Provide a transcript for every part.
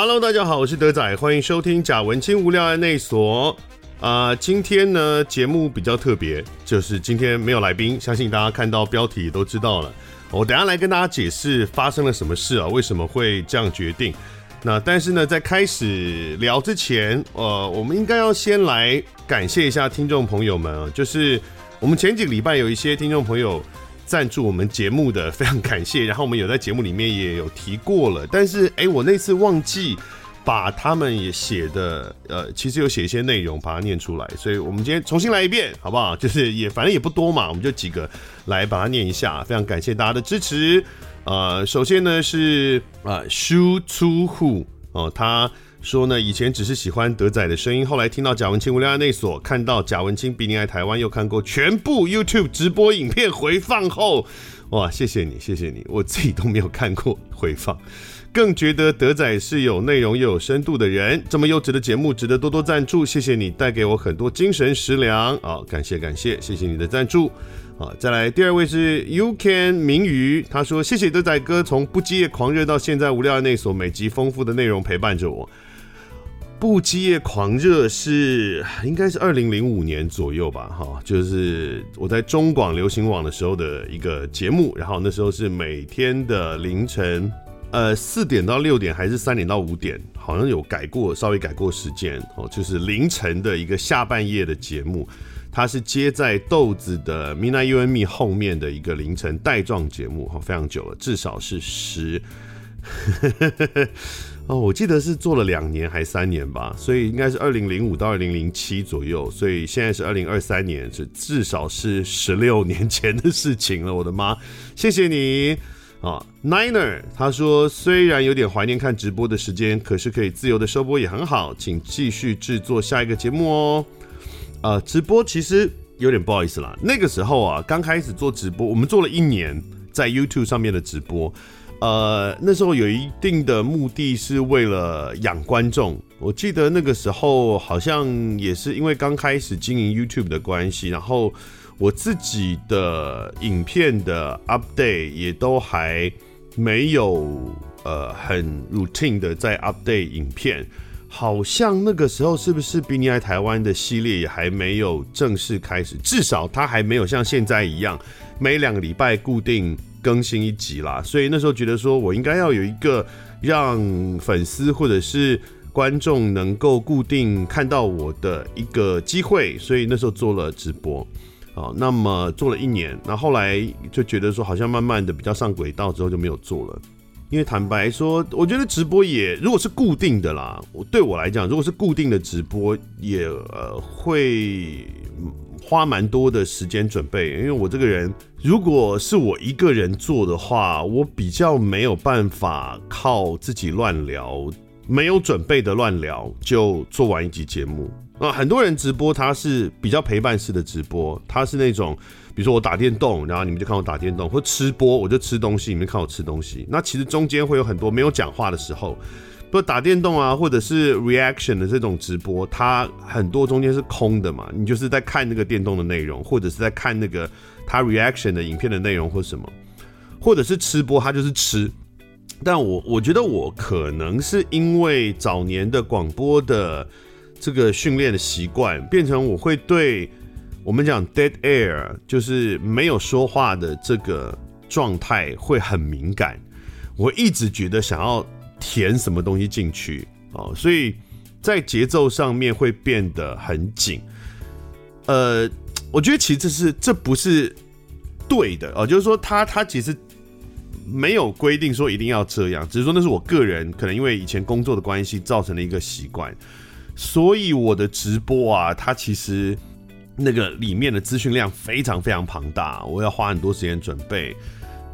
Hello，大家好，我是德仔，欢迎收听贾文青无聊案内所。啊、今天呢节目比较特别，就是今天没有来宾，相信大家看到标题也都知道了。我等下来跟大家解释发生了什么事啊，为什么会这样决定。那但是呢，在开始聊之前，呃，我们应该要先来感谢一下听众朋友们啊，就是我们前几个礼拜有一些听众朋友。赞助我们节目的非常感谢，然后我们有在节目里面也有提过了，但是哎，我那次忘记把他们也写的，呃，其实有写一些内容把它念出来，所以我们今天重新来一遍，好不好？就是也反正也不多嘛，我们就几个来把它念一下，非常感谢大家的支持。呃，首先呢是啊，输出户哦，他。说呢，以前只是喜欢德仔的声音，后来听到贾文清无聊案内所，看到贾文清比你爱台湾，又看过全部 YouTube 直播影片回放后，哇，谢谢你，谢谢你，我自己都没有看过回放，更觉得德仔是有内容又有深度的人，这么优质的节目值得多多赞助，谢谢你带给我很多精神食粮，好，感谢感谢，谢谢你的赞助，好，再来第二位是 You Can 明宇，他说谢谢德仔哥从不羁夜狂热到现在无聊案内所，每集丰富的内容陪伴着我。不羁夜狂热是应该是二零零五年左右吧，哈，就是我在中广流行网的时候的一个节目，然后那时候是每天的凌晨，呃，四点到六点还是三点到五点，好像有改过，稍微改过时间，哦，就是凌晨的一个下半夜的节目，它是接在豆子的 Midnight You and Me 后面的一个凌晨带状节目，哈，非常久了，至少是十。哦，我记得是做了两年还三年吧，所以应该是二零零五到二零零七左右，所以现在是二零二三年，是至少是十六年前的事情了。我的妈，谢谢你啊，Niner，他说虽然有点怀念看直播的时间，可是可以自由的收播也很好，请继续制作下一个节目哦。呃，直播其实有点不好意思啦，那个时候啊，刚开始做直播，我们做了一年在 YouTube 上面的直播。呃，那时候有一定的目的是为了养观众。我记得那个时候好像也是因为刚开始经营 YouTube 的关系，然后我自己的影片的 update 也都还没有呃很 routine 的在 update 影片。好像那个时候是不是比你爱台湾的系列也还没有正式开始？至少它还没有像现在一样每两个礼拜固定。更新一集啦，所以那时候觉得说我应该要有一个让粉丝或者是观众能够固定看到我的一个机会，所以那时候做了直播，啊，那么做了一年，那后来就觉得说好像慢慢的比较上轨道之后就没有做了，因为坦白说，我觉得直播也如果是固定的啦，我对我来讲，如果是固定的直播也呃会。花蛮多的时间准备，因为我这个人，如果是我一个人做的话，我比较没有办法靠自己乱聊，没有准备的乱聊就做完一集节目啊。很多人直播他是比较陪伴式的直播，他是那种，比如说我打电动，然后你们就看我打电动，或吃播我就吃东西，你们看我吃东西。那其实中间会有很多没有讲话的时候。不打电动啊，或者是 reaction 的这种直播，它很多中间是空的嘛，你就是在看那个电动的内容，或者是在看那个它 reaction 的影片的内容或什么，或者是吃播，它就是吃。但我我觉得我可能是因为早年的广播的这个训练的习惯，变成我会对我们讲 dead air，就是没有说话的这个状态会很敏感。我一直觉得想要。填什么东西进去哦，所以在节奏上面会变得很紧。呃，我觉得其实这是这不是对的哦，就是说他他其实没有规定说一定要这样，只是说那是我个人可能因为以前工作的关系造成的一个习惯，所以我的直播啊，它其实那个里面的资讯量非常非常庞大，我要花很多时间准备。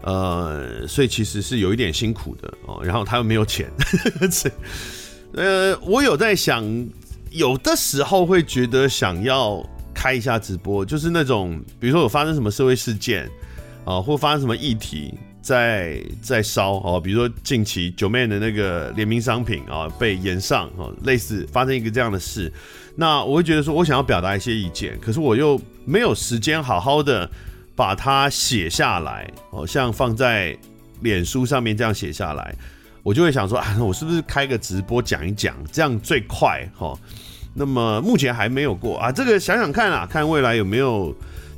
呃，所以其实是有一点辛苦的哦，然后他又没有钱，呃，我有在想，有的时候会觉得想要开一下直播，就是那种比如说有发生什么社会事件啊，或发生什么议题在在烧哦，比如说近期九妹的那个联名商品啊被延上哦，类似发生一个这样的事，那我会觉得说我想要表达一些意见，可是我又没有时间好好的。把它写下来，哦，像放在脸书上面这样写下来，我就会想说啊，我是不是开个直播讲一讲，这样最快哈？那么目前还没有过啊，这个想想看啊，看未来有没有，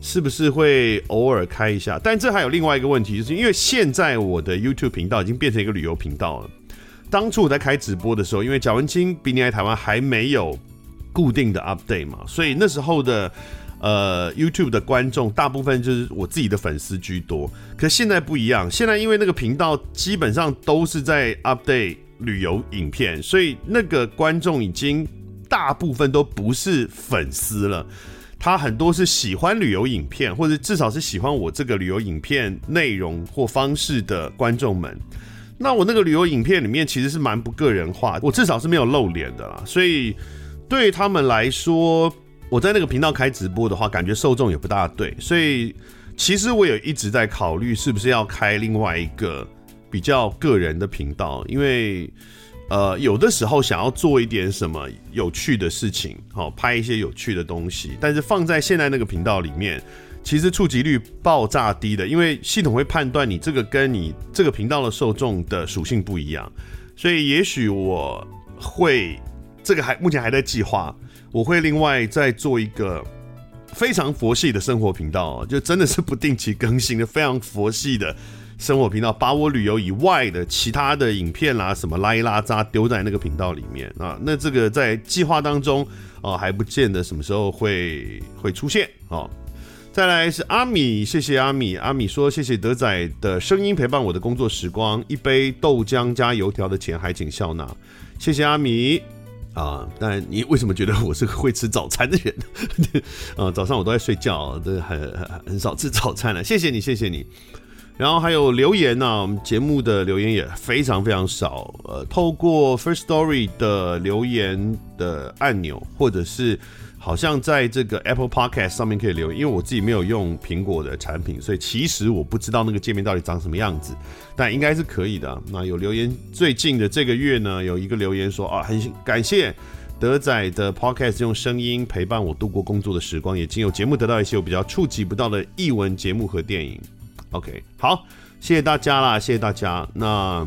是不是会偶尔开一下？但这还有另外一个问题，就是因为现在我的 YouTube 频道已经变成一个旅游频道了。当初我在开直播的时候，因为贾文清比你来台湾还没有固定的 update 嘛，所以那时候的。呃，YouTube 的观众大部分就是我自己的粉丝居多，可现在不一样，现在因为那个频道基本上都是在 update 旅游影片，所以那个观众已经大部分都不是粉丝了，他很多是喜欢旅游影片，或者至少是喜欢我这个旅游影片内容或方式的观众们。那我那个旅游影片里面其实是蛮不个人化，我至少是没有露脸的啦，所以对他们来说。我在那个频道开直播的话，感觉受众也不大对，所以其实我也一直在考虑是不是要开另外一个比较个人的频道，因为呃有的时候想要做一点什么有趣的事情，好拍一些有趣的东西，但是放在现在那个频道里面，其实触及率爆炸低的，因为系统会判断你这个跟你这个频道的受众的属性不一样，所以也许我会这个还目前还在计划。我会另外再做一个非常佛系的生活频道，就真的是不定期更新的非常佛系的生活频道，把我旅游以外的其他的影片啦什么拉一拉渣丢在那个频道里面啊。那这个在计划当中啊，还不见得什么时候会会出现啊。再来是阿米，谢谢阿米，阿米说谢谢德仔的声音陪伴我的工作时光，一杯豆浆加油条的钱还请笑纳，谢谢阿米。啊，但你为什么觉得我是个会吃早餐的人？啊，早上我都在睡觉，都很很很少吃早餐了。谢谢你，谢谢你。然后还有留言呢、啊，我们节目的留言也非常非常少。呃，透过 First Story 的留言的按钮，或者是。好像在这个 Apple Podcast 上面可以留言，因为我自己没有用苹果的产品，所以其实我不知道那个界面到底长什么样子，但应该是可以的。那有留言，最近的这个月呢，有一个留言说啊，很感谢德仔的 Podcast 用声音陪伴我度过工作的时光，也经由节目得到一些我比较触及不到的译文节目和电影。OK，好，谢谢大家啦，谢谢大家。那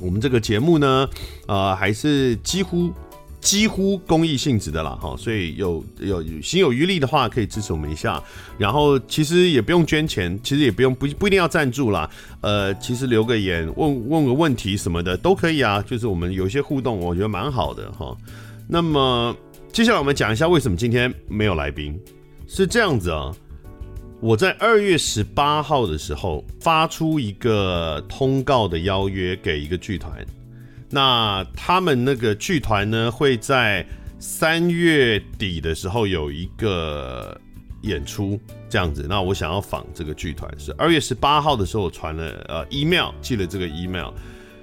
我们这个节目呢，呃，还是几乎。几乎公益性质的啦，哈，所以有有心有余力的话，可以支持我们一下。然后其实也不用捐钱，其实也不用不不一定要赞助啦。呃，其实留个言，问问个问题什么的都可以啊。就是我们有一些互动，我觉得蛮好的哈。那么接下来我们讲一下为什么今天没有来宾，是这样子啊。我在二月十八号的时候发出一个通告的邀约给一个剧团。那他们那个剧团呢，会在三月底的时候有一个演出，这样子。那我想要访这个剧团，是二月十八号的时候，传了呃 email，寄了这个 email。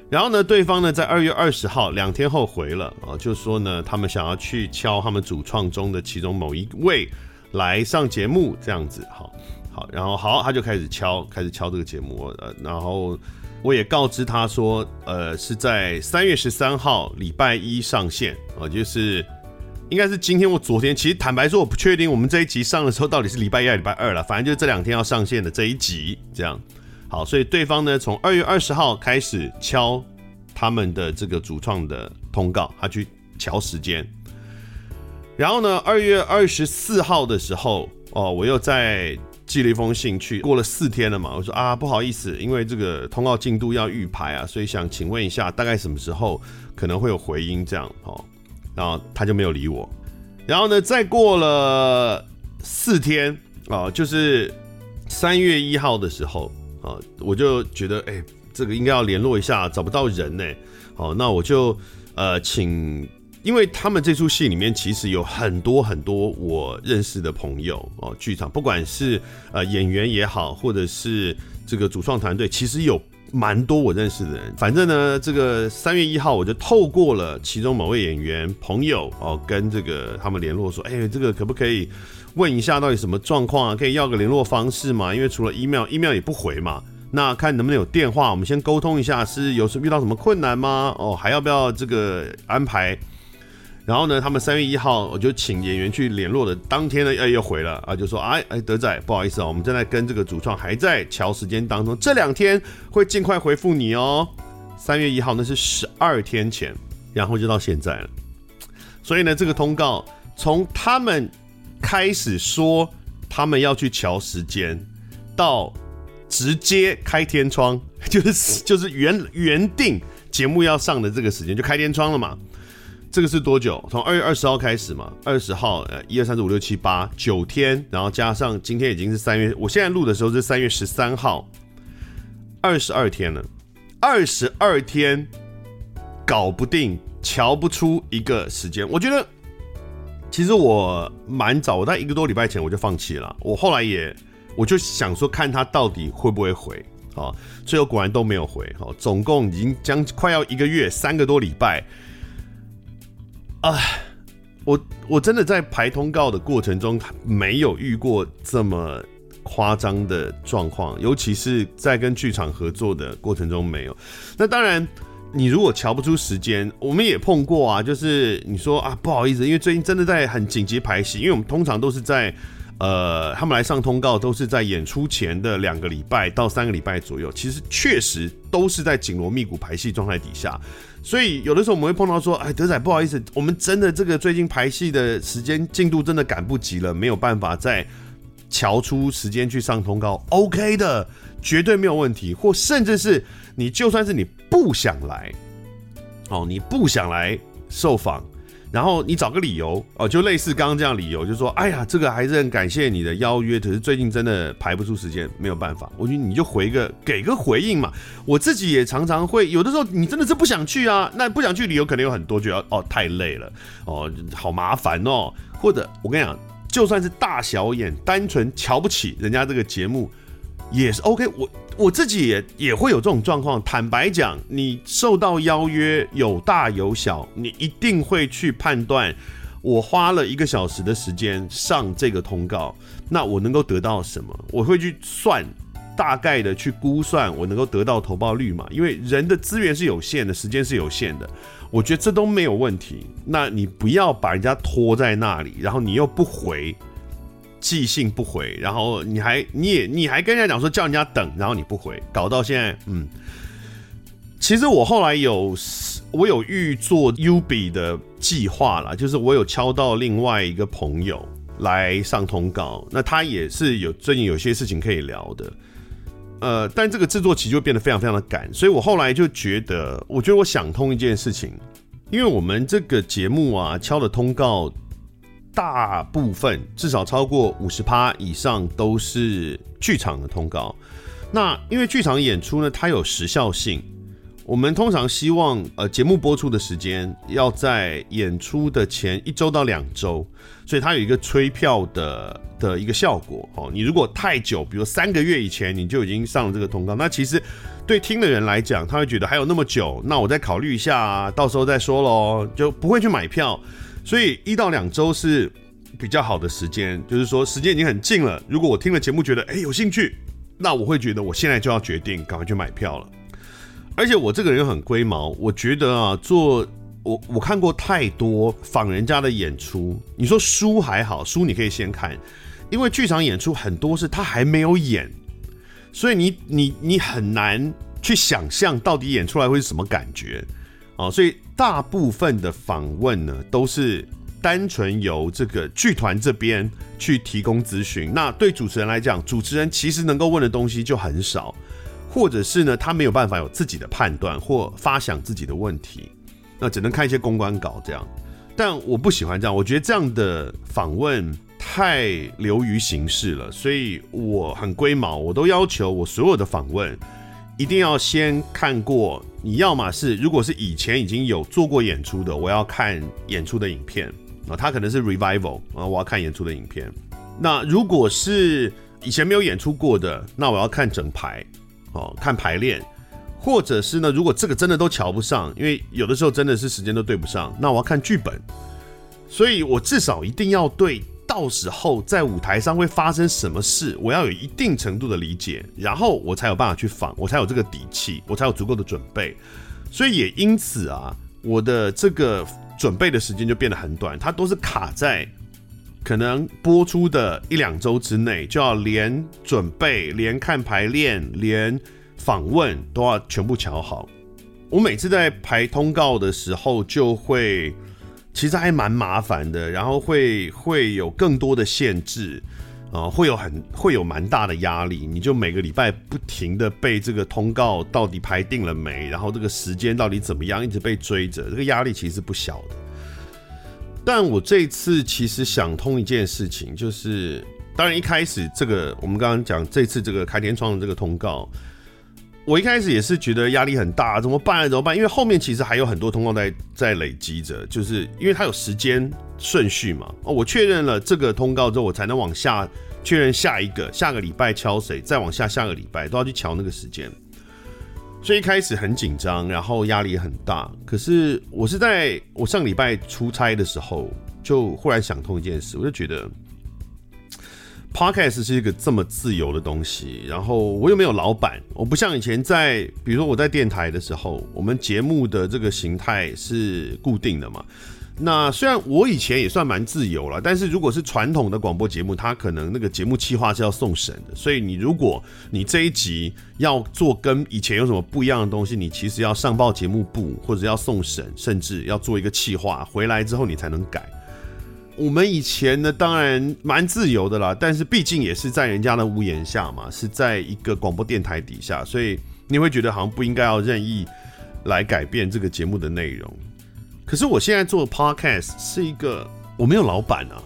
然后呢，对方呢在二月二十号两天后回了啊，就说呢他们想要去敲他们主创中的其中某一位来上节目，这样子。好，好，然后好，他就开始敲，开始敲这个节目，呃，然后。我也告知他说，呃，是在三月十三号礼拜一上线啊，就是应该是今天或昨天。其实坦白说，我不确定我们这一集上的时候到底是礼拜一还是礼拜二了。反正就是这两天要上线的这一集，这样。好，所以对方呢，从二月二十号开始敲他们的这个主创的通告，他去敲时间。然后呢，二月二十四号的时候，哦，我又在。寄了一封信去，过了四天了嘛，我说啊，不好意思，因为这个通告进度要预排啊，所以想请问一下，大概什么时候可能会有回音这样哦，然后他就没有理我，然后呢，再过了四天啊，就是三月一号的时候啊，我就觉得哎，这个应该要联络一下，找不到人呢，好，那我就呃请。因为他们这出戏里面其实有很多很多我认识的朋友哦，剧场不管是呃演员也好，或者是这个主创团队，其实有蛮多我认识的人。反正呢，这个三月一号我就透过了其中某位演员朋友哦，跟这个他们联络说，哎，这个可不可以问一下到底什么状况啊？可以要个联络方式吗？因为除了 email，email 也不回嘛。那看能不能有电话，我们先沟通一下，是有什遇到什么困难吗？哦，还要不要这个安排？然后呢，他们三月一号我就请演员去联络的，当天呢，哎，又回了啊，就说哎哎，德仔，不好意思啊，我们正在跟这个主创还在乔时间当中，这两天会尽快回复你哦。三月一号那是十二天前，然后就到现在了。所以呢，这个通告从他们开始说他们要去乔时间，到直接开天窗，就是就是原原定节目要上的这个时间就开天窗了嘛。这个是多久？从二月二十号开始嘛，二十号，呃，一二三四五六七八九天，然后加上今天已经是三月，我现在录的时候是三月十三号，二十二天了，二十二天搞不定，瞧不出一个时间。我觉得其实我蛮早，我在一个多礼拜前我就放弃了。我后来也我就想说，看他到底会不会回啊？最后果然都没有回。好，总共已经将快要一个月，三个多礼拜。啊，我我真的在排通告的过程中没有遇过这么夸张的状况，尤其是在跟剧场合作的过程中没有。那当然，你如果瞧不出时间，我们也碰过啊，就是你说啊，不好意思，因为最近真的在很紧急排戏，因为我们通常都是在。呃，他们来上通告都是在演出前的两个礼拜到三个礼拜左右，其实确实都是在紧锣密鼓排戏状态底下，所以有的时候我们会碰到说，哎，德仔不好意思，我们真的这个最近排戏的时间进度真的赶不及了，没有办法再瞧出时间去上通告，OK 的，绝对没有问题，或甚至是你就算是你不想来，哦，你不想来受访。然后你找个理由哦，就类似刚刚这样理由，就说，哎呀，这个还是很感谢你的邀约，可是最近真的排不出时间，没有办法。我觉得你就回个给个回应嘛。我自己也常常会有的时候，你真的是不想去啊，那不想去理由可能有很多，觉得哦太累了，哦好麻烦哦，或者我跟你讲，就算是大小眼，单纯瞧不起人家这个节目。也是 OK，我我自己也也会有这种状况。坦白讲，你受到邀约有大有小，你一定会去判断。我花了一个小时的时间上这个通告，那我能够得到什么？我会去算，大概的去估算我能够得到投报率嘛？因为人的资源是有限的，时间是有限的，我觉得这都没有问题。那你不要把人家拖在那里，然后你又不回。寄信不回，然后你还你也你还跟人家讲说叫人家等，然后你不回，搞到现在，嗯，其实我后来有我有预做 UB 的计划啦，就是我有敲到另外一个朋友来上通告，那他也是有最近有些事情可以聊的，呃，但这个制作期就变得非常非常的赶，所以我后来就觉得，我觉得我想通一件事情，因为我们这个节目啊敲的通告。大部分至少超过五十趴以上都是剧场的通告。那因为剧场演出呢，它有时效性，我们通常希望呃节目播出的时间要在演出的前一周到两周，所以它有一个催票的的一个效果哦。你如果太久，比如三个月以前你就已经上了这个通告，那其实对听的人来讲，他会觉得还有那么久，那我再考虑一下啊，到时候再说喽，就不会去买票。所以一到两周是比较好的时间，就是说时间已经很近了。如果我听了节目觉得哎有兴趣，那我会觉得我现在就要决定赶快去买票了。而且我这个人很龟毛，我觉得啊，做我我看过太多仿人家的演出。你说书还好，书你可以先看，因为剧场演出很多是他还没有演，所以你你你很难去想象到底演出来会是什么感觉。哦，所以大部分的访问呢，都是单纯由这个剧团这边去提供咨询。那对主持人来讲，主持人其实能够问的东西就很少，或者是呢，他没有办法有自己的判断或发想自己的问题，那只能看一些公关稿这样。但我不喜欢这样，我觉得这样的访问太流于形式了，所以我很龟毛，我都要求我所有的访问。一定要先看过，你要么是如果是以前已经有做过演出的，我要看演出的影片啊，他可能是 revival 啊，我要看演出的影片。那如果是以前没有演出过的，那我要看整排哦，看排练，或者是呢，如果这个真的都瞧不上，因为有的时候真的是时间都对不上，那我要看剧本。所以我至少一定要对。到时候在舞台上会发生什么事，我要有一定程度的理解，然后我才有办法去访，我才有这个底气，我才有足够的准备。所以也因此啊，我的这个准备的时间就变得很短，它都是卡在可能播出的一两周之内，就要连准备、连看排练、连访问都要全部瞧好。我每次在排通告的时候，就会其实还蛮麻烦的，然后会会有更多的限制啊、会有很会有蛮大的压力。你就每个礼拜不停的被这个通告到底排定了没，然后这个时间到底怎么样，一直被追着，这个压力其实不小的。但我这次其实想通一件事情，就是当然一开始这个我们刚刚讲这次这个开天窗的这个通告。我一开始也是觉得压力很大，怎么办？怎么办？因为后面其实还有很多通告在在累积着，就是因为它有时间顺序嘛。哦，我确认了这个通告之后，我才能往下确认下一个，下个礼拜敲谁，再往下下个礼拜都要去敲那个时间。所以一开始很紧张，然后压力也很大。可是我是在我上礼拜出差的时候，就忽然想通一件事，我就觉得。Podcast 是一个这么自由的东西，然后我又没有老板，我不像以前在，比如说我在电台的时候，我们节目的这个形态是固定的嘛。那虽然我以前也算蛮自由了，但是如果是传统的广播节目，它可能那个节目企划是要送审的，所以你如果你这一集要做跟以前有什么不一样的东西，你其实要上报节目部或者要送审，甚至要做一个企划，回来之后你才能改。我们以前呢，当然蛮自由的啦，但是毕竟也是在人家的屋檐下嘛，是在一个广播电台底下，所以你会觉得好像不应该要任意来改变这个节目的内容。可是我现在做的 podcast 是一个我没有老板啊，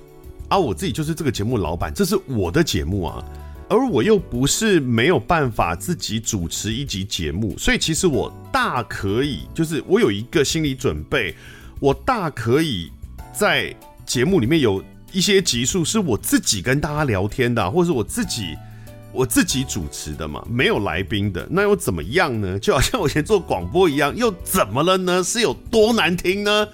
啊，我自己就是这个节目老板，这是我的节目啊，而我又不是没有办法自己主持一集节目，所以其实我大可以，就是我有一个心理准备，我大可以在。节目里面有一些集数是我自己跟大家聊天的，或者是我自己我自己主持的嘛，没有来宾的，那又怎么样呢？就好像我以前做广播一样，又怎么了呢？是有多难听呢？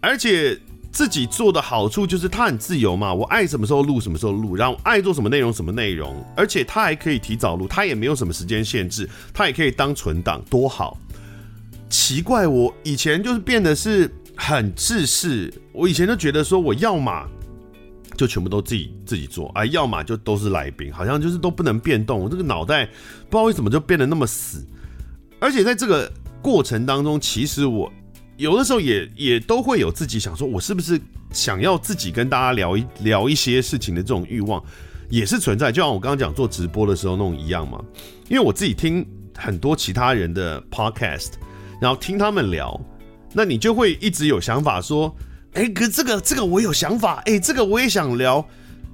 而且自己做的好处就是它很自由嘛，我爱什么时候录什么时候录，然后爱做什么内容什么内容，而且它还可以提早录，它也没有什么时间限制，它也可以当存档，多好！奇怪，我以前就是变得是。很自私，我以前就觉得说，我要么就全部都自己自己做，哎，要么就都是来宾，好像就是都不能变动。我这个脑袋不知道为什么就变得那么死。而且在这个过程当中，其实我有的时候也也都会有自己想说，我是不是想要自己跟大家聊一聊一些事情的这种欲望，也是存在。就像我刚刚讲做直播的时候那种一样嘛。因为我自己听很多其他人的 podcast，然后听他们聊。那你就会一直有想法说，哎，可这个这个我有想法，哎，这个我也想聊，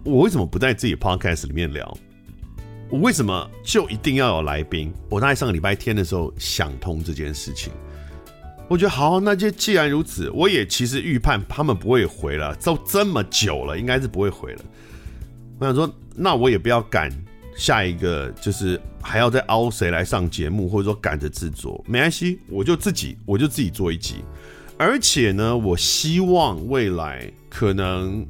我为什么不在自己 podcast 里面聊？我为什么就一定要有来宾？我大概上个礼拜天的时候想通这件事情，我觉得好，那就既然如此，我也其实预判他们不会回了，都这么久了，应该是不会回了。我想说，那我也不要赶。下一个就是还要再凹谁来上节目，或者说赶着制作，没关系，我就自己我就自己做一集。而且呢，我希望未来可能，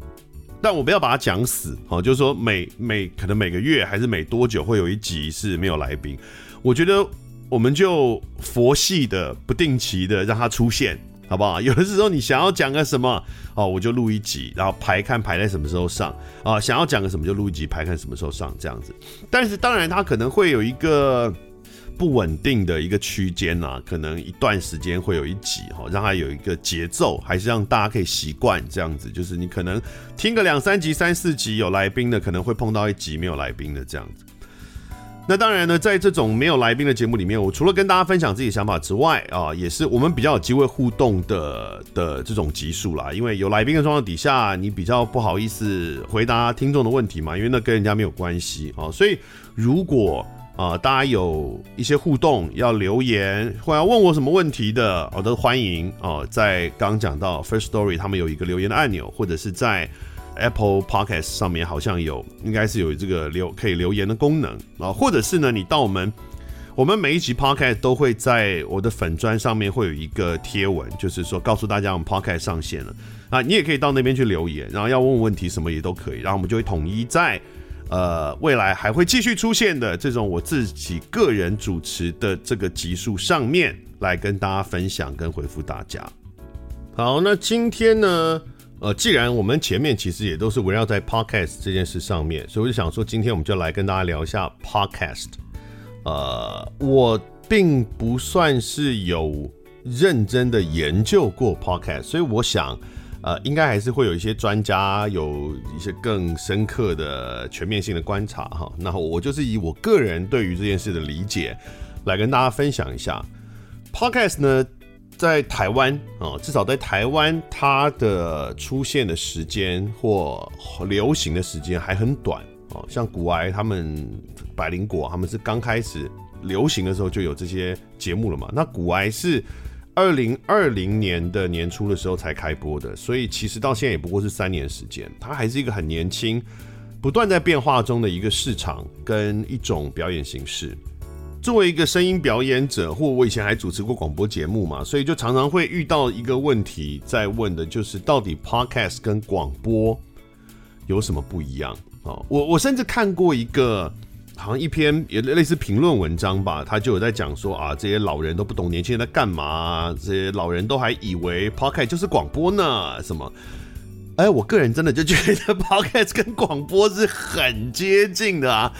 但我不要把它讲死，好，就是说每每可能每个月还是每多久会有一集是没有来宾。我觉得我们就佛系的不定期的让它出现。好不好？有的时候你想要讲个什么哦，我就录一集，然后排看排在什么时候上啊。想要讲个什么就录一集，排看什么时候上这样子。但是当然它可能会有一个不稳定的一个区间呐，可能一段时间会有一集哈，让它有一个节奏，还是让大家可以习惯这样子。就是你可能听个两三集、三四集有来宾的，可能会碰到一集没有来宾的这样子。那当然呢，在这种没有来宾的节目里面，我除了跟大家分享自己的想法之外啊，也是我们比较有机会互动的的这种集数啦。因为有来宾的状况底下，你比较不好意思回答听众的问题嘛，因为那跟人家没有关系啊。所以如果啊大家有一些互动要留言或要问我什么问题的，我都欢迎啊。在刚讲到 first story，他们有一个留言的按钮，或者是在。Apple Podcast 上面好像有，应该是有这个留可以留言的功能啊，或者是呢，你到我们我们每一集 Podcast 都会在我的粉砖上面会有一个贴文，就是说告诉大家我们 Podcast 上线了啊，你也可以到那边去留言，然后要问问题什么也都可以，然后我们就会统一在呃未来还会继续出现的这种我自己个人主持的这个集数上面来跟大家分享跟回复大家。好，那今天呢？呃，既然我们前面其实也都是围绕在 podcast 这件事上面，所以我就想说，今天我们就来跟大家聊一下 podcast。呃，我并不算是有认真的研究过 podcast，所以我想，呃，应该还是会有一些专家有一些更深刻的全面性的观察哈。那我就是以我个人对于这件事的理解来跟大家分享一下 podcast 呢。在台湾啊，至少在台湾，它的出现的时间或流行的时间还很短哦。像古埃他们百灵果，他们是刚开始流行的时候就有这些节目了嘛。那古埃是二零二零年的年初的时候才开播的，所以其实到现在也不过是三年时间，它还是一个很年轻、不断在变化中的一个市场跟一种表演形式。作为一个声音表演者，或我以前还主持过广播节目嘛，所以就常常会遇到一个问题，在问的就是到底 podcast 跟广播有什么不一样啊？我我甚至看过一个好像一篇也类似评论文章吧，他就有在讲说啊，这些老人都不懂年轻人在干嘛，这些老人都还以为 podcast 就是广播呢，什么？哎，我个人真的就觉得 podcast 跟广播是很接近的啊。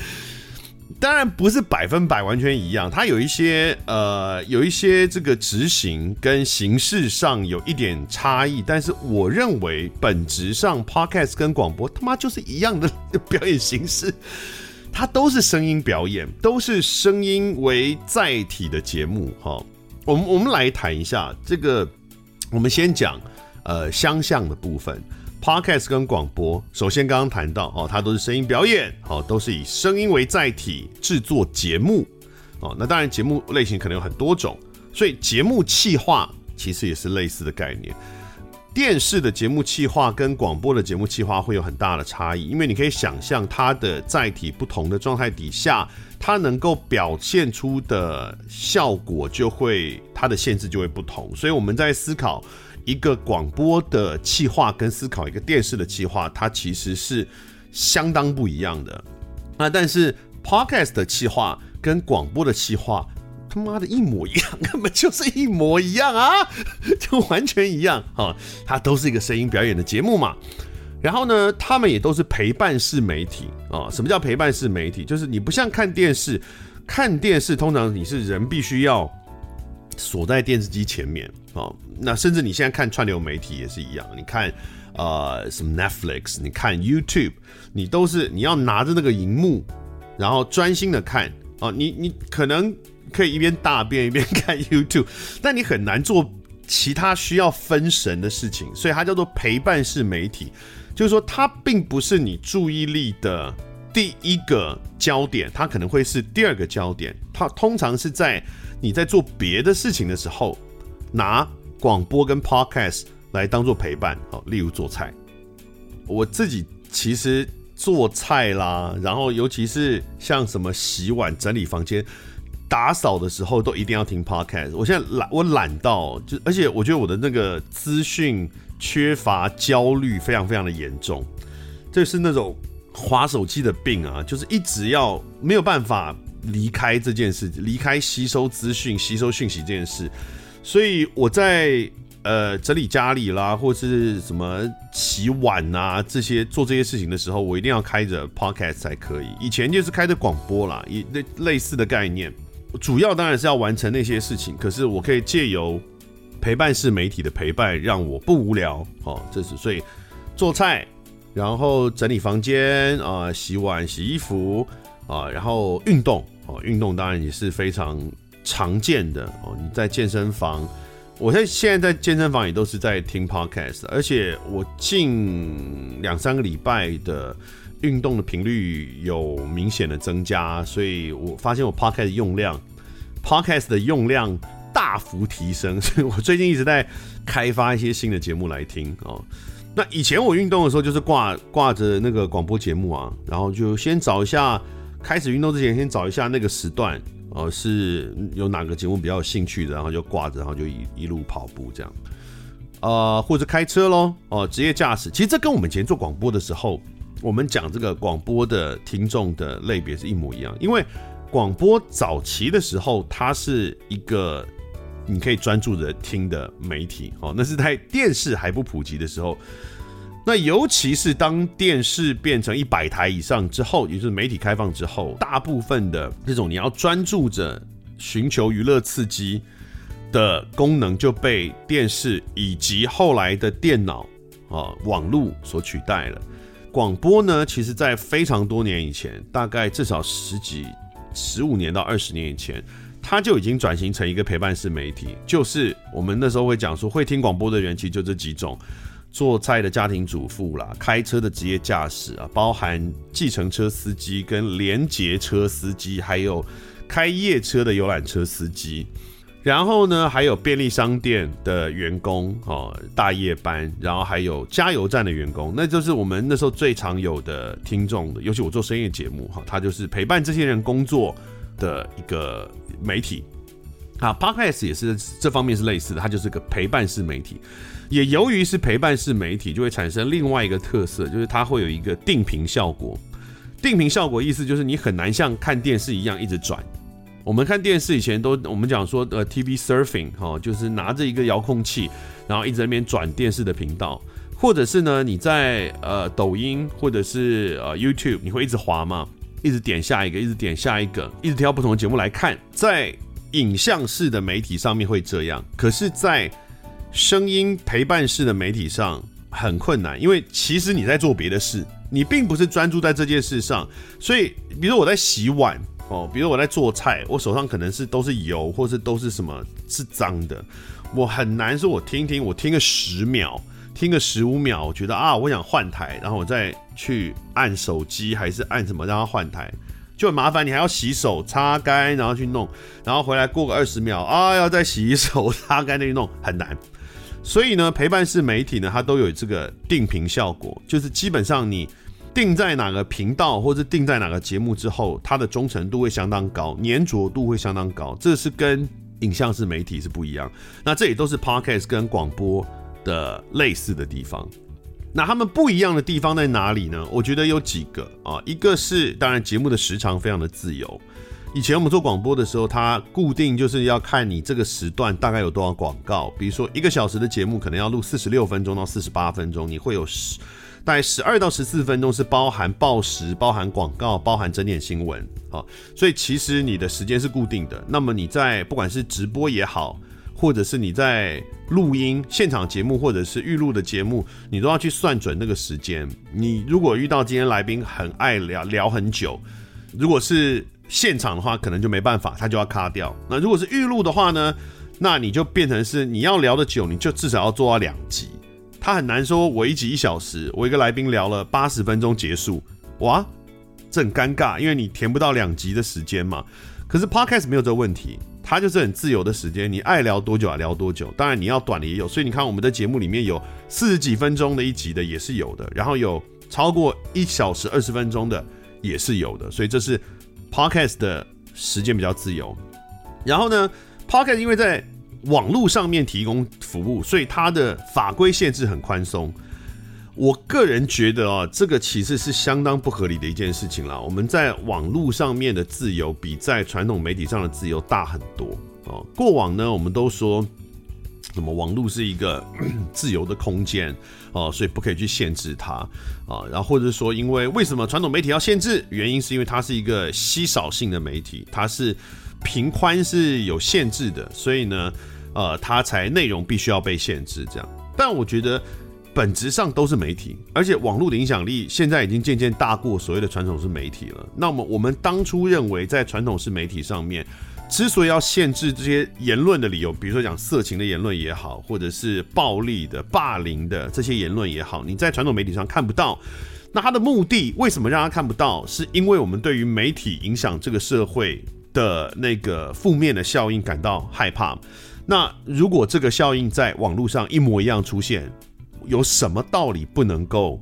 当然不是百分百完全一样，它有一些呃，有一些这个执行跟形式上有一点差异，但是我认为本质上 Podcast 跟广播他妈就是一样的表演形式，它都是声音表演，都是声音为载体的节目哈。我们我们来谈一下这个，我们先讲呃相像的部分。Podcast 跟广播，首先刚刚谈到哦，它都是声音表演，哦，都是以声音为载体制作节目，哦，那当然节目类型可能有很多种，所以节目企划其实也是类似的概念。电视的节目企划跟广播的节目企划会有很大的差异，因为你可以想象它的载体不同的状态底下，它能够表现出的效果就会它的限制就会不同，所以我们在思考。一个广播的企划跟思考一个电视的企划，它其实是相当不一样的。啊，但是 Podcast 的企划跟广播的企划他妈的一模一样，根本就是一模一样啊，就完全一样啊。它都是一个声音表演的节目嘛。然后呢，他们也都是陪伴式媒体啊。什么叫陪伴式媒体？就是你不像看电视，看电视通常你是人必须要。锁在电视机前面哦，那甚至你现在看串流媒体也是一样，你看呃什么 Netflix，你看 YouTube，你都是你要拿着那个荧幕，然后专心的看哦，你你可能可以一边大便一边看 YouTube，但你很难做其他需要分神的事情，所以它叫做陪伴式媒体，就是说它并不是你注意力的第一个焦点，它可能会是第二个焦点，它通常是在。你在做别的事情的时候，拿广播跟 podcast 来当做陪伴，好，例如做菜。我自己其实做菜啦，然后尤其是像什么洗碗、整理房间、打扫的时候，都一定要听 podcast。我现在懒，我懒到就，而且我觉得我的那个资讯缺乏焦虑非常非常的严重，这是那种滑手机的病啊，就是一直要没有办法。离开这件事，离开吸收资讯、吸收讯息这件事，所以我在呃整理家里啦，或是什么洗碗啊这些做这些事情的时候，我一定要开着 podcast 才可以。以前就是开着广播啦，以类类似的概念。主要当然是要完成那些事情，可是我可以借由陪伴式媒体的陪伴，让我不无聊。哦，这是所以做菜，然后整理房间啊、洗碗、洗衣服。啊，然后运动哦，运动当然也是非常常见的哦。你在健身房，我在现在在健身房也都是在听 podcast，而且我近两三个礼拜的运动的频率有明显的增加，所以我发现我 podcast 用量，podcast 的用量大幅提升，所以我最近一直在开发一些新的节目来听哦。那以前我运动的时候就是挂挂着那个广播节目啊，然后就先找一下。开始运动之前，先找一下那个时段，呃，是有哪个节目比较有兴趣的，然后就挂着，然后就一一路跑步这样，呃，或者开车喽，哦、呃，职业驾驶，其实这跟我们以前做广播的时候，我们讲这个广播的听众的类别是一模一样，因为广播早期的时候，它是一个你可以专注的听的媒体，哦、那是在电视还不普及的时候。那尤其是当电视变成一百台以上之后，也就是媒体开放之后，大部分的这种你要专注着寻求娱乐刺激的功能就被电视以及后来的电脑啊、网络所取代了。广播呢，其实在非常多年以前，大概至少十几、十五年到二十年以前，它就已经转型成一个陪伴式媒体。就是我们那时候会讲说，会听广播的人其实就这几种：做菜的家庭主妇啦，开车的职业驾驶啊，包含计程车司机跟联结车司机，还有开夜车的游览车司机。然后呢，还有便利商店的员工哦，大夜班，然后还有加油站的员工，那就是我们那时候最常有的听众的。尤其我做深夜节目哈，他就是陪伴这些人工作的一个媒体。啊，Podcast 也是这方面是类似的，它就是个陪伴式媒体。也由于是陪伴式媒体，就会产生另外一个特色，就是它会有一个定频效果。定频效果意思就是你很难像看电视一样一直转。我们看电视以前都，我们讲说呃，TV surfing 哈，就是拿着一个遥控器，然后一直在那边转电视的频道，或者是呢，你在呃抖音或者是呃 YouTube，你会一直滑嘛，一直点下一个，一直点下一个，一直挑不同的节目来看。在影像式的媒体上面会这样，可是，在声音陪伴式的媒体上很困难，因为其实你在做别的事，你并不是专注在这件事上，所以，比如我在洗碗。哦，比如我在做菜，我手上可能是都是油，或是都是什么是脏的，我很难说，我听听，我听个十秒，听个十五秒，我觉得啊，我想换台，然后我再去按手机还是按什么让它换台，就很麻烦，你还要洗手擦干，然后去弄，然后回来过个二十秒啊，要再洗手擦干再去弄，很难。所以呢，陪伴式媒体呢，它都有这个定频效果，就是基本上你。定在哪个频道或者定在哪个节目之后，它的忠诚度会相当高，粘着度会相当高，这是跟影像式媒体是不一样。那这也都是 Podcast 跟广播的类似的地方。那他们不一样的地方在哪里呢？我觉得有几个啊，一个是当然节目的时长非常的自由。以前我们做广播的时候，它固定就是要看你这个时段大概有多少广告，比如说一个小时的节目可能要录四十六分钟到四十八分钟，你会有十。大概十二到十四分钟是包含报时、包含广告、包含整点新闻，好，所以其实你的时间是固定的。那么你在不管是直播也好，或者是你在录音现场节目，或者是预录的节目，你都要去算准那个时间。你如果遇到今天来宾很爱聊聊很久，如果是现场的话，可能就没办法，他就要卡掉。那如果是预录的话呢，那你就变成是你要聊的久，你就至少要做到两集。他很难说，我一集一小时，我一个来宾聊了八十分钟结束，哇，这很尴尬，因为你填不到两集的时间嘛。可是 Podcast 没有这个问题，它就是很自由的时间，你爱聊多久啊聊多久。当然你要短的也有，所以你看我们的节目里面有四十几分钟的一集的也是有的，然后有超过一小时二十分钟的也是有的，所以这是 Podcast 的时间比较自由。然后呢，Podcast 因为在网络上面提供服务，所以它的法规限制很宽松。我个人觉得啊，这个其实是相当不合理的一件事情啦。我们在网络上面的自由比在传统媒体上的自由大很多哦。过往呢，我们都说什么网络是一个 自由的空间哦，所以不可以去限制它啊。然后或者说，因为为什么传统媒体要限制？原因是因为它是一个稀少性的媒体，它是。频宽是有限制的，所以呢，呃，它才内容必须要被限制这样。但我觉得本质上都是媒体，而且网络的影响力现在已经渐渐大过所谓的传统式媒体了。那么我们当初认为在传统式媒体上面，之所以要限制这些言论的理由，比如说讲色情的言论也好，或者是暴力的、霸凌的这些言论也好，你在传统媒体上看不到。那它的目的为什么让它看不到？是因为我们对于媒体影响这个社会。的那个负面的效应感到害怕。那如果这个效应在网络上一模一样出现，有什么道理不能够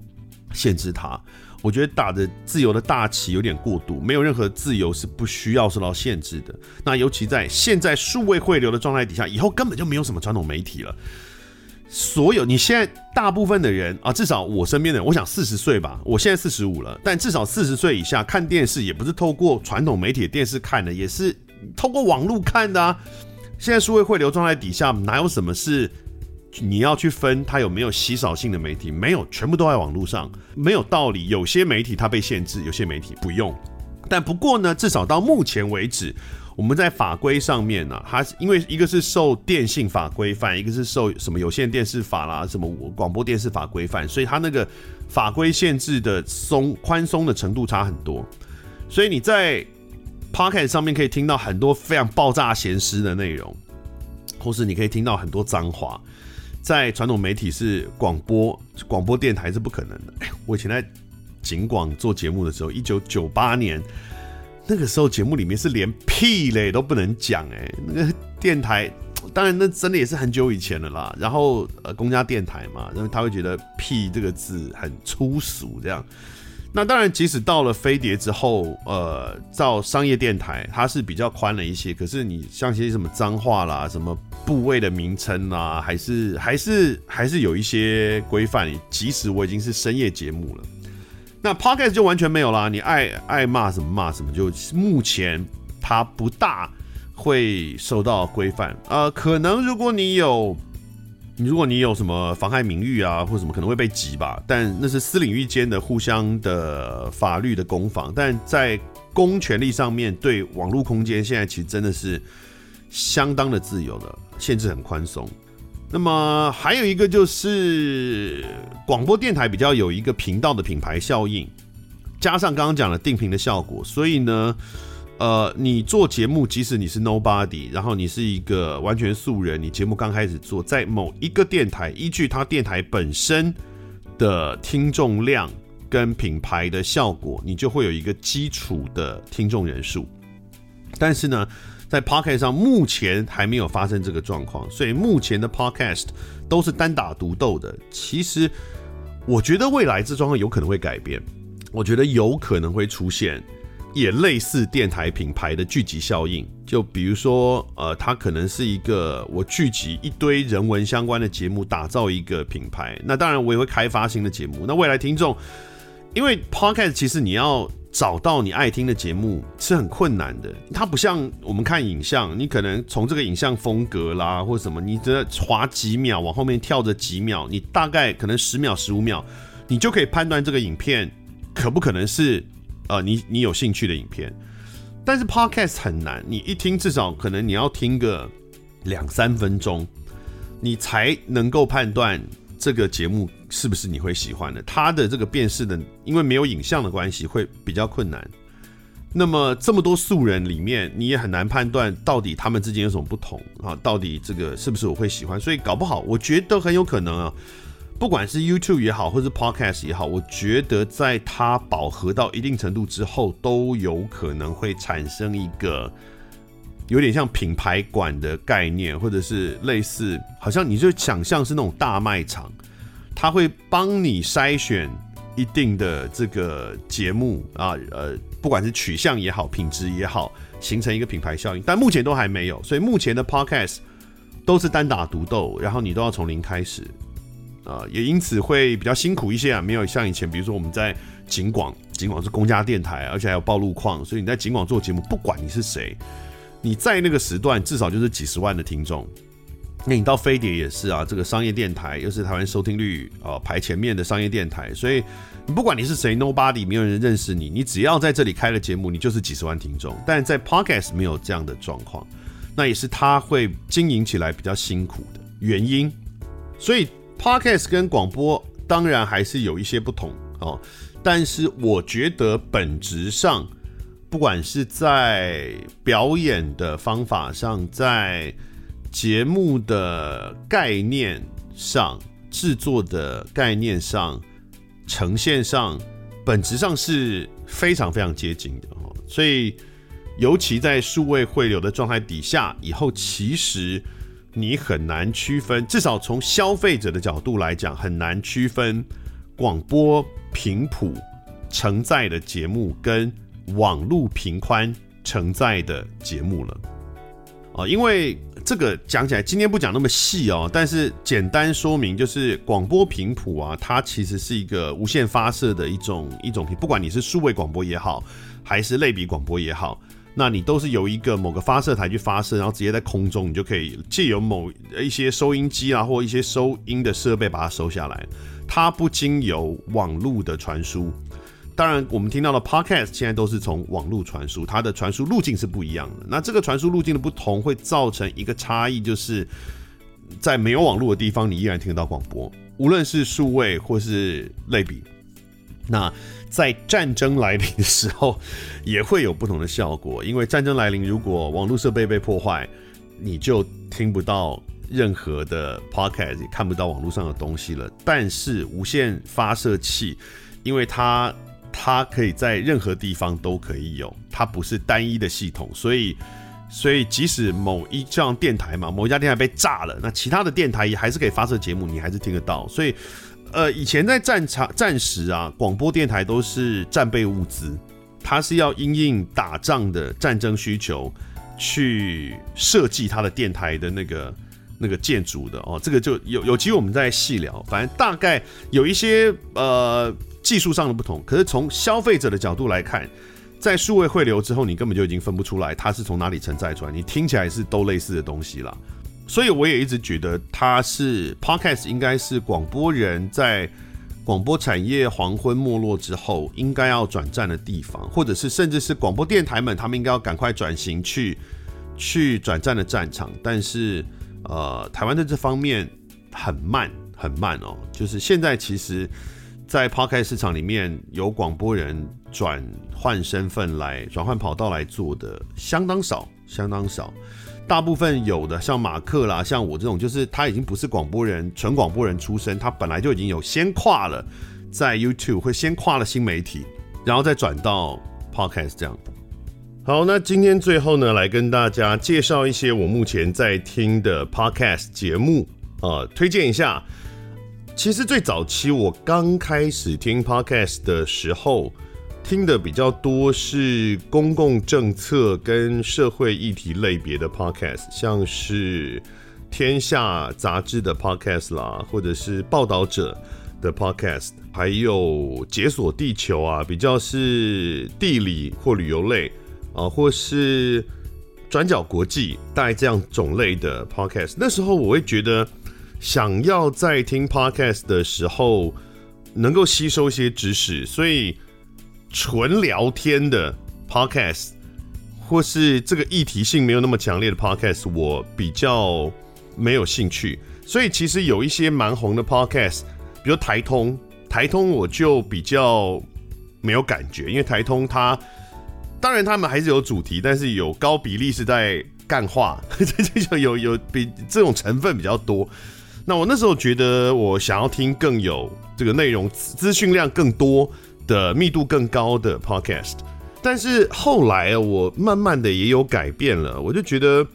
限制它？我觉得打着自由的大旗有点过度，没有任何自由是不需要受到限制的。那尤其在现在数位汇流的状态底下，以后根本就没有什么传统媒体了。所有你现在大部分的人啊，至少我身边的人，我想四十岁吧，我现在四十五了，但至少四十岁以下看电视也不是透过传统媒体的电视看的，也是透过网络看的啊。现在数位汇流状态底下，哪有什么是你要去分它有没有稀少性的媒体？没有，全部都在网络上，没有道理。有些媒体它被限制，有些媒体不用。但不过呢，至少到目前为止。我们在法规上面呢、啊，它因为一个是受电信法规范，一个是受什么有线电视法啦，什么广播电视法规范，所以它那个法规限制的松宽松的程度差很多。所以你在 Podcast 上面可以听到很多非常爆炸咸湿的内容，或是你可以听到很多脏话。在传统媒体是广播广播电台是不可能的。我以前在景广做节目的时候，一九九八年。那个时候节目里面是连屁嘞都不能讲哎，那个电台当然那真的也是很久以前的啦。然后呃公家电台嘛，然后他会觉得屁这个字很粗俗这样。那当然即使到了飞碟之后，呃，到商业电台它是比较宽了一些。可是你像些什么脏话啦、什么部位的名称啦，还是还是还是有一些规范。即使我已经是深夜节目了。那 Podcast 就完全没有啦，你爱爱骂什么骂什么，就目前它不大会受到规范。呃，可能如果你有，如果你有什么妨害名誉啊，或什么可能会被挤吧，但那是私领域间的互相的法律的攻防。但在公权力上面对网络空间，现在其实真的是相当的自由的，限制很宽松。那么还有一个就是广播电台比较有一个频道的品牌效应，加上刚刚讲的定频的效果，所以呢，呃，你做节目，即使你是 nobody，然后你是一个完全素人，你节目刚开始做，在某一个电台，依据它电台本身的听众量跟品牌的效果，你就会有一个基础的听众人数，但是呢。在 Podcast 上目前还没有发生这个状况，所以目前的 Podcast 都是单打独斗的。其实我觉得未来这状况有可能会改变，我觉得有可能会出现也类似电台品牌的聚集效应。就比如说，呃，它可能是一个我聚集一堆人文相关的节目，打造一个品牌。那当然我也会开发新的节目。那未来听众，因为 Podcast 其实你要。找到你爱听的节目是很困难的，它不像我们看影像，你可能从这个影像风格啦，或者什么，你只要滑几秒往后面跳着几秒，你大概可能十秒、十五秒，你就可以判断这个影片可不可能是呃你你有兴趣的影片。但是 Podcast 很难，你一听至少可能你要听个两三分钟，你才能够判断。这个节目是不是你会喜欢的？它的这个辨识的，因为没有影像的关系，会比较困难。那么这么多素人里面，你也很难判断到底他们之间有什么不同啊？到底这个是不是我会喜欢？所以搞不好，我觉得很有可能啊，不管是 YouTube 也好，或是 Podcast 也好，我觉得在它饱和到一定程度之后，都有可能会产生一个。有点像品牌馆的概念，或者是类似，好像你就想象是那种大卖场，他会帮你筛选一定的这个节目啊，呃，不管是取向也好，品质也好，形成一个品牌效应。但目前都还没有，所以目前的 Podcast 都是单打独斗，然后你都要从零开始，啊，也因此会比较辛苦一些啊，没有像以前，比如说我们在警广，警广是公家电台，而且还有报路况，所以你在警广做节目，不管你是谁。你在那个时段至少就是几十万的听众，那你到飞碟也是啊，这个商业电台又是台湾收听率呃排前面的商业电台，所以不管你是谁，Nobody，没有人认识你，你只要在这里开了节目，你就是几十万听众。但在 Podcast 没有这样的状况，那也是他会经营起来比较辛苦的原因。所以 Podcast 跟广播当然还是有一些不同哦，但是我觉得本质上。不管是在表演的方法上，在节目的概念上、制作的概念上、呈现上，本质上是非常非常接近的哦。所以，尤其在数位汇流的状态底下，以后其实你很难区分，至少从消费者的角度来讲，很难区分广播频谱承载的节目跟。网络频宽承载的节目了，哦，因为这个讲起来，今天不讲那么细哦，但是简单说明就是广播频谱啊，它其实是一个无线发射的一种一种频，不管你是数位广播也好，还是类比广播也好，那你都是由一个某个发射台去发射，然后直接在空中，你就可以借由某一些收音机啊，或一些收音的设备把它收下来，它不经由网络的传输。当然我们听到的 podcast 现在都是从网络传输，它的传输路径是不一样的。那这个传输路径的不同，会造成一个差异，就是在没有网络的地方，你依然听得到广播，无论是数位或是类比。那在战争来临的时候，也会有不同的效果，因为战争来临，如果网络设备被破坏，你就听不到任何的 podcast，也看不到网络上的东西了。但是无线发射器，因为它它可以在任何地方都可以有，它不是单一的系统，所以所以即使某一像电台嘛，某一家电台被炸了，那其他的电台也还是可以发射节目，你还是听得到，所以。呃，以前在战场战时啊，广播电台都是战备物资，它是要因应打仗的战争需求去设计它的电台的那个那个建筑的哦。这个就有有机会我们再细聊。反正大概有一些呃技术上的不同，可是从消费者的角度来看，在数位汇流之后，你根本就已经分不出来它是从哪里承载出来，你听起来是都类似的东西啦。所以我也一直觉得，它是 Podcast 应该是广播人在广播产业黄昏没落之后应该要转战的地方，或者是甚至是广播电台们，他们应该要赶快转型去去转战的战场。但是，呃，台湾在这方面很慢，很慢哦。就是现在其实，在 Podcast 市场里面，有广播人转换身份来转换跑道来做的相当少，相当少。大部分有的像马克啦，像我这种，就是他已经不是广播人，纯广播人出身，他本来就已经有先跨了在 YouTube，会先跨了新媒体，然后再转到 Podcast 这样。好，那今天最后呢，来跟大家介绍一些我目前在听的 Podcast 节目啊、呃，推荐一下。其实最早期我刚开始听 Podcast 的时候。听的比较多是公共政策跟社会议题类别的 podcast，像是天下杂志的 podcast 啦，或者是报道者的 podcast，还有解锁地球啊，比较是地理或旅游类啊，或是转角国际，带这样种类的 podcast。那时候我会觉得，想要在听 podcast 的时候能够吸收一些知识，所以。纯聊天的 podcast，或是这个议题性没有那么强烈的 podcast，我比较没有兴趣。所以其实有一些蛮红的 podcast，比如台通，台通我就比较没有感觉，因为台通它当然他们还是有主题，但是有高比例是在干话，这 就有有比这种成分比较多。那我那时候觉得我想要听更有这个内容资讯量更多。的密度更高的 podcast，但是后来我慢慢的也有改变了，我就觉得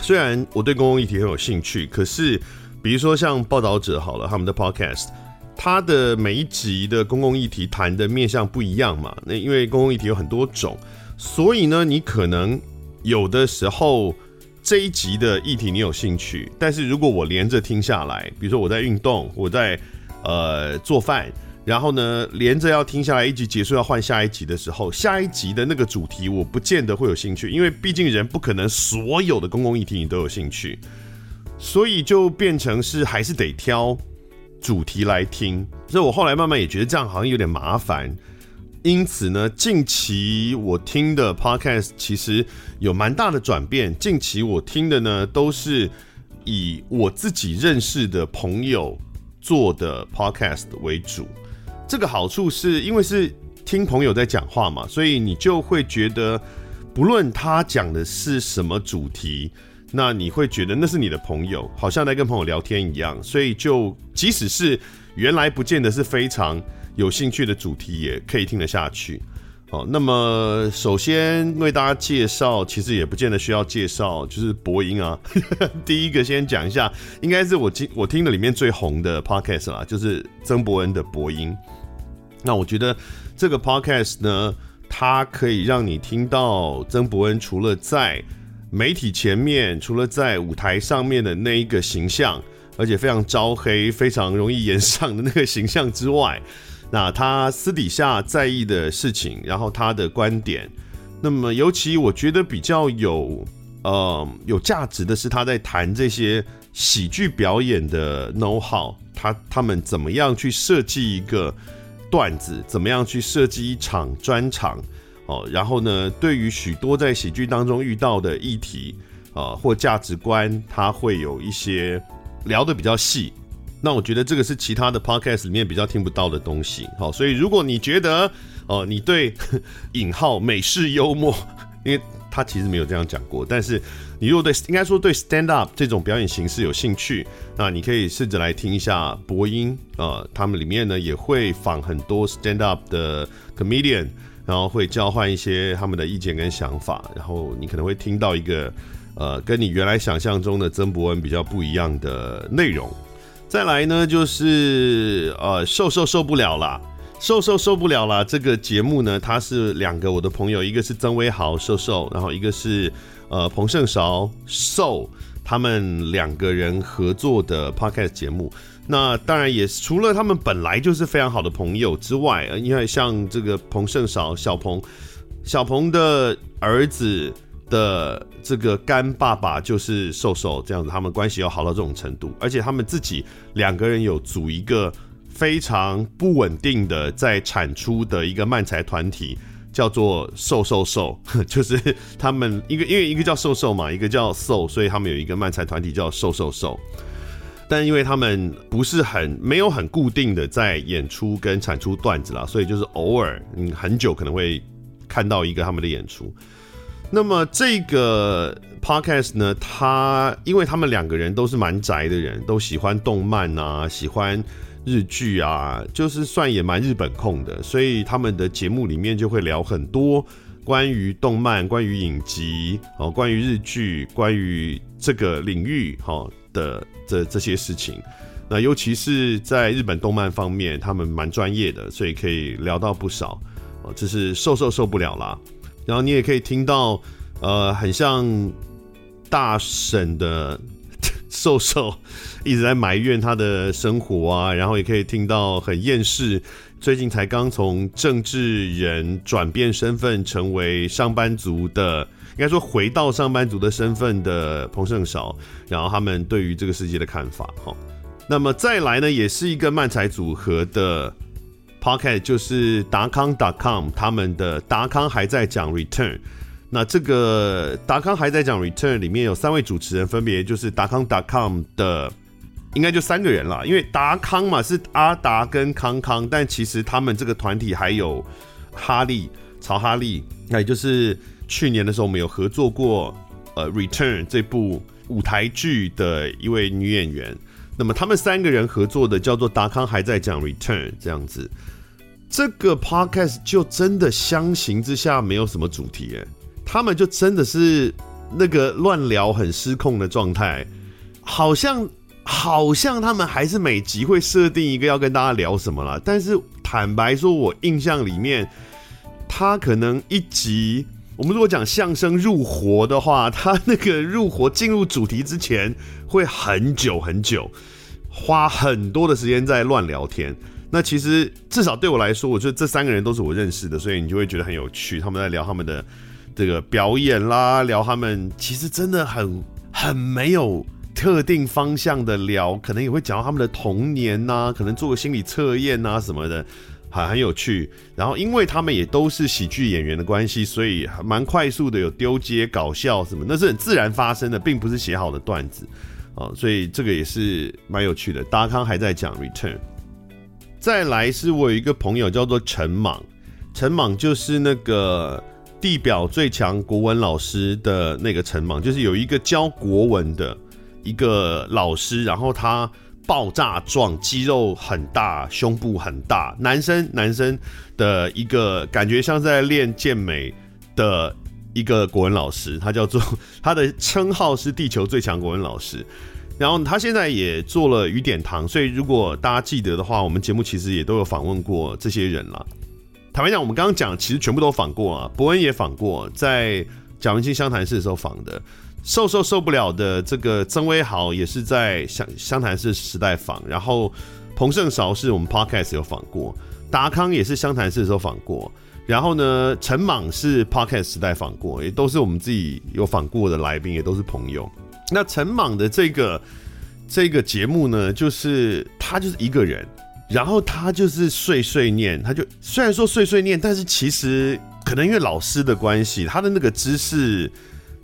虽然我对公共议题很有兴趣，可是比如说像报道者好了，他们的 podcast，它的每一集的公共议题谈的面向不一样嘛，那因为公共议题有很多种，所以呢，你可能有的时候这一集的议题你有兴趣，但是如果我连着听下来，比如说我在运动，我在呃做饭。然后呢，连着要听下来一集结束要换下一集的时候，下一集的那个主题我不见得会有兴趣，因为毕竟人不可能所有的公共议题你都有兴趣，所以就变成是还是得挑主题来听。所以我后来慢慢也觉得这样好像有点麻烦，因此呢，近期我听的 podcast 其实有蛮大的转变。近期我听的呢，都是以我自己认识的朋友做的 podcast 为主。这个好处是因为是听朋友在讲话嘛，所以你就会觉得，不论他讲的是什么主题，那你会觉得那是你的朋友，好像在跟朋友聊天一样。所以就即使是原来不见得是非常有兴趣的主题，也可以听得下去。好，那么首先为大家介绍，其实也不见得需要介绍，就是播音啊。第一个先讲一下，应该是我听我听的里面最红的 podcast 啦，就是曾伯恩的播音。那我觉得这个 podcast 呢，它可以让你听到曾伯恩除了在媒体前面，除了在舞台上面的那一个形象，而且非常招黑、非常容易演上的那个形象之外，那他私底下在意的事情，然后他的观点，那么尤其我觉得比较有呃有价值的是他在谈这些喜剧表演的 know how，他他们怎么样去设计一个段子，怎么样去设计一场专场哦。然后呢，对于许多在喜剧当中遇到的议题啊、或价值观，他会有一些聊得比较细。那我觉得这个是其他的 podcast 里面比较听不到的东西。好，所以如果你觉得哦、你对 引号美式幽默，因为他其实没有这样讲过，但是你如果对应该说对 stand up 这种表演形式有兴趣，那你可以试着来听一下播音啊、他们里面呢也会访很多 stand up 的 comedian，然后会交换一些他们的意见跟想法，然后你可能会听到一个呃跟你原来想象中的曾博恩比较不一样的内容。再来呢，就是呃，瘦瘦受不了啦，瘦瘦受不了啦。这个节目呢，它是两个我的朋友，一个是曾威豪瘦瘦，然后一个是呃彭盛韶瘦，他们两个人合作的 podcast 节目。那当然也除了他们本来就是非常好的朋友之外，因为像这个彭盛韶小彭，小彭的儿子。的这个干爸爸就是瘦瘦这样子，他们关系要好到这种程度，而且他们自己两个人有组一个非常不稳定的在产出的一个漫才团体，叫做瘦瘦瘦，就是他们一个因为一个叫瘦瘦嘛，一个叫瘦，所以他们有一个漫才团体叫瘦瘦瘦。但因为他们不是很没有很固定的在演出跟产出段子啦，所以就是偶尔嗯很久可能会看到一个他们的演出。那么这个 podcast 呢，他因为他们两个人都是蛮宅的人，都喜欢动漫啊，喜欢日剧啊，就是算也蛮日本控的，所以他们的节目里面就会聊很多关于动漫、关于影集哦、关于日剧、关于这个领域哈的这这些事情。那尤其是在日本动漫方面，他们蛮专业的，所以可以聊到不少哦。这是瘦瘦受不了啦。然后你也可以听到，呃，很像大婶的瘦瘦一直在埋怨他的生活啊，然后也可以听到很厌世，最近才刚从政治人转变身份成为上班族的，应该说回到上班族的身份的彭盛韶，然后他们对于这个世界的看法，哈。那么再来呢，也是一个漫才组合的。Podcast 就是达康 .com 他们的达康还在讲 Return，那这个达康还在讲 Return 里面有三位主持人，分别就是达康 .com 的，应该就三个人啦，因为达康嘛是阿达跟康康，但其实他们这个团体还有哈利曹哈利，那也就是去年的时候我们有合作过呃 Return 这部舞台剧的一位女演员，那么他们三个人合作的叫做达康还在讲 Return 这样子。这个 podcast 就真的相形之下没有什么主题哎，他们就真的是那个乱聊很失控的状态，好像好像他们还是每集会设定一个要跟大家聊什么啦。但是坦白说，我印象里面，他可能一集，我们如果讲相声入活的话，他那个入活进入主题之前会很久很久，花很多的时间在乱聊天。那其实至少对我来说，我觉得这三个人都是我认识的，所以你就会觉得很有趣。他们在聊他们的这个表演啦，聊他们其实真的很很没有特定方向的聊，可能也会讲到他们的童年呐、啊，可能做个心理测验呐什么的，很很有趣。然后因为他们也都是喜剧演员的关系，所以蛮快速的有丢接搞笑什么，那是很自然发生的，并不是写好的段子啊，所以这个也是蛮有趣的。达康还在讲 Return。再来是我有一个朋友叫做陈莽，陈莽就是那个地表最强国文老师的那个陈莽，就是有一个教国文的一个老师，然后他爆炸壮，肌肉很大，胸部很大，男生男生的一个感觉像在练健美的一个国文老师，他叫做他的称号是地球最强国文老师。然后他现在也做了雨点堂，所以如果大家记得的话，我们节目其实也都有访问过这些人了。坦白讲，我们刚刚讲其实全部都访过啊，伯恩也访过，在贾文清湘潭市的时候访的，瘦瘦受不了的这个曾威豪也是在湘湘潭市时代访，然后彭盛韶是我们 Podcast 有访过，达康也是湘潭市的时候访过，然后呢，陈莽是 Podcast 时代访过，也都是我们自己有访过的来宾，也都是朋友。那陈莽的这个这个节目呢，就是他就是一个人，然后他就是碎碎念，他就虽然说碎碎念，但是其实可能因为老师的关系，他的那个知识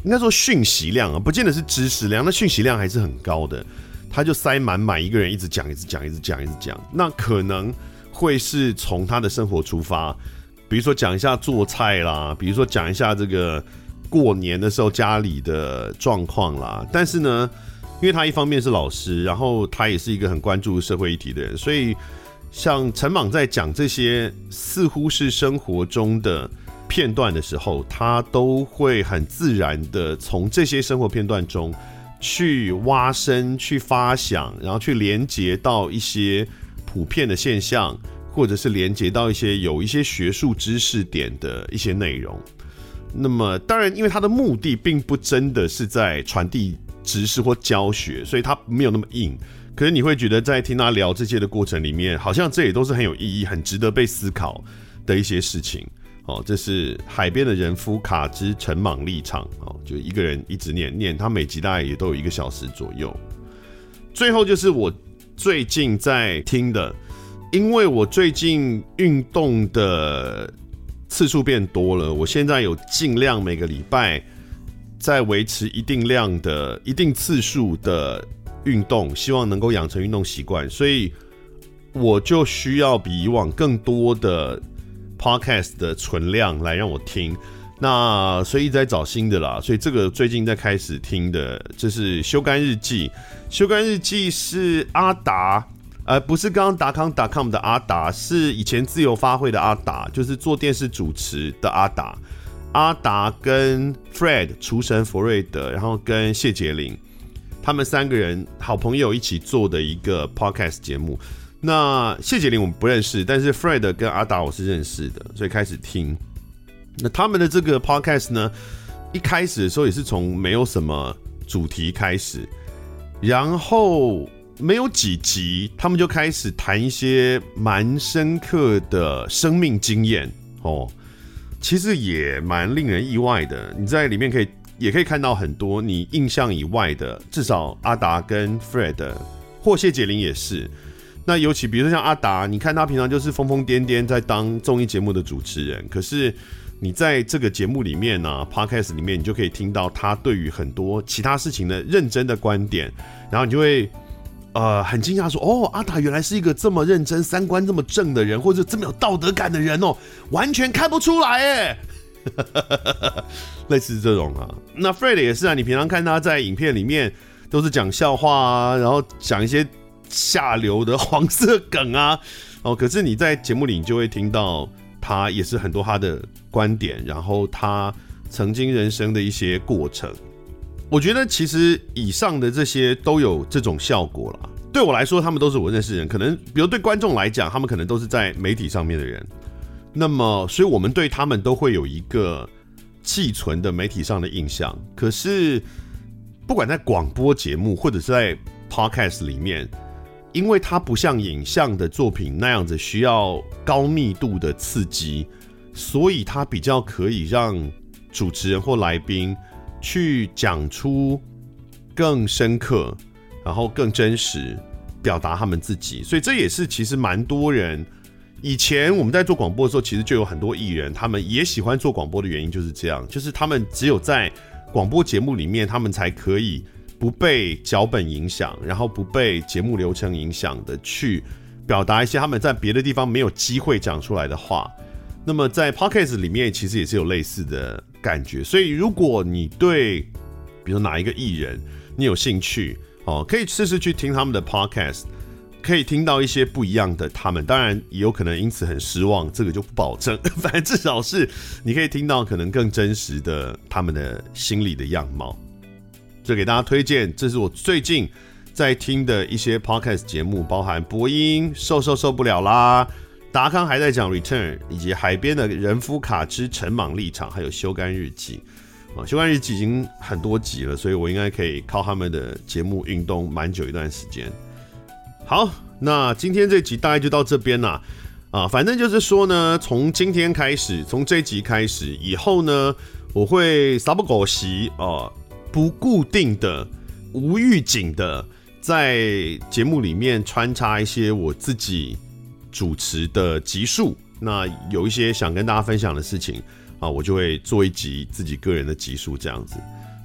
应该说讯息量啊，不见得是知识量，那讯息量还是很高的。他就塞满满，一个人一直讲，一直讲，一直讲，一直讲。那可能会是从他的生活出发，比如说讲一下做菜啦，比如说讲一下这个过年的时候家里的状况啦。但是呢，因为他一方面是老师，然后他也是一个很关注社会议题的人，所以像陈莽在讲这些似乎是生活中的片段的时候，他都会很自然的从这些生活片段中去挖深、去发想，然后去连接到一些普遍的现象，或者是连接到一些有一些学术知识点的一些内容。那么，当然，因为他的目的并不真的是在传递。知识或教学，所以他没有那么硬。可是你会觉得在听他聊这些的过程里面，好像这也都是很有意义、很值得被思考的一些事情。哦，这是海边的人夫卡之陈茻立场。哦，就一个人一直念念，他每集大概也都有一个小时左右。最后就是我最近在听的，因为我最近运动的次数变多了，我现在有尽量每个礼拜。在维持一定量的一定次数的运动，希望能够养成运动习惯，所以我就需要比以往更多的 podcast 的存量来让我听。那所以一直在找新的啦，所以这个最近在开始听的，这是修干日记。修干日记是阿达，呃，不是刚刚达康 .com 的阿达，是以前自由发挥的阿达，就是做电视主持的阿达。阿达跟 Fred 厨神弗瑞德，然后跟谢婕铃，他们三个人好朋友一起做的一个 podcast 节目。那谢婕铃我们不认识，但是 Fred 跟阿达我是认识的，所以开始听。那他们的这个 podcast 呢，一开始的时候也是从没有什么主题开始，然后没有几集，他们就开始谈一些蛮深刻的生命经验哦。其实也蛮令人意外的，你在里面可以也可以看到很多你印象以外的，至少阿达跟 Fred 或谢婕铃也是。那尤其比如说像阿达，你看他平常就是疯疯癫癫在当综艺节目的主持人，可是你在这个节目里面呢、啊，Podcast 里面你就可以听到他对于很多其他事情的认真的观点，然后你就会。呃，很惊讶说，哦，阿达原来是一个这么认真、三观这么正的人，或者这么有道德感的人哦，完全看不出来哎，类似这种啊。那 Fred 也是啊，你平常看他在影片里面都是讲笑话啊，然后讲一些下流的黄色梗啊，哦，可是你在节目里你就会听到他也是很多他的观点，然后他曾经人生的一些过程。我觉得其实以上的这些都有这种效果了。对我来说，他们都是我认识的人。可能，比如对观众来讲，他们可能都是在媒体上面的人。那么，所以我们对他们都会有一个寄存的媒体上的印象。可是，不管在广播节目或者是在 podcast 里面，因为它不像影像的作品那样子需要高密度的刺激，所以它比较可以让主持人或来宾。去讲出更深刻，然后更真实表达他们自己，所以这也是其实蛮多人以前我们在做广播的时候，其实就有很多艺人，他们也喜欢做广播的原因就是这样，就是他们只有在广播节目里面，他们才可以不被脚本影响，然后不被节目流程影响的去表达一些他们在别的地方没有机会讲出来的话。那么在 Podcast 里面，其实也是有类似的感觉。所以如果你对，比如哪一个艺人，你有兴趣哦，可以试试去听他们的 Podcast，可以听到一些不一样的他们。当然也有可能因此很失望，这个就不保证。反正至少是你可以听到可能更真实的他们的心理的样貌。就给大家推荐，这是我最近在听的一些 Podcast 节目，包含播音瘦瘦受不了啦。达康还在讲 Return，以及海边的人夫卡之陈茻立场，还有修干日记啊，修干日记已经很多集了，所以我应该可以靠他们的节目运动蛮久一段时间。好，那今天这集大概就到这边啦。啊，反正就是说呢，从今天开始，从这集开始以后呢，我会撒不狗席啊，不固定的、无预警的，在节目里面穿插一些我自己。主持的集数，那有一些想跟大家分享的事情啊，我就会做一集自己个人的集数这样子。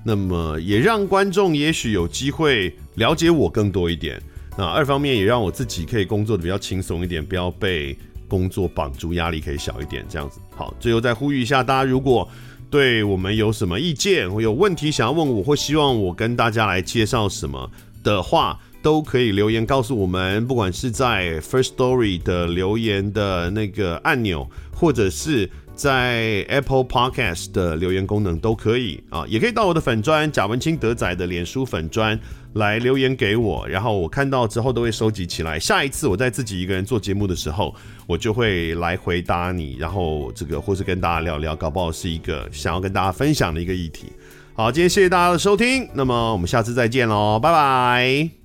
那么也让观众也许有机会了解我更多一点。那二方面也让我自己可以工作的比较轻松一点，不要被工作绑住，压力可以小一点这样子。好，最后再呼吁一下大家，如果对我们有什么意见或有问题想要问我，或希望我跟大家来介绍什么的话，都可以留言告诉我们。不管是在 First Story 的留言的那个按钮，或者是在 Apple Podcast 的留言功能都可以啊，也可以到我的粉专贾文清德仔的脸书粉专来留言给我，然后我看到之后都会收集起来。下一次我在自己一个人做节目的时候，我就会来回答你，然后这个或是跟大家聊聊，搞不好是一个想要跟大家分享的一个议题。好，今天谢谢大家的收听，那么我们下次再见喽，拜拜。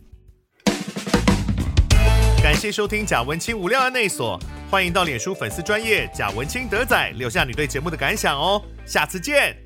感谢收听贾文清无料案内所，欢迎到脸书粉丝专业贾文清德仔留下你对节目的感想哦，下次见。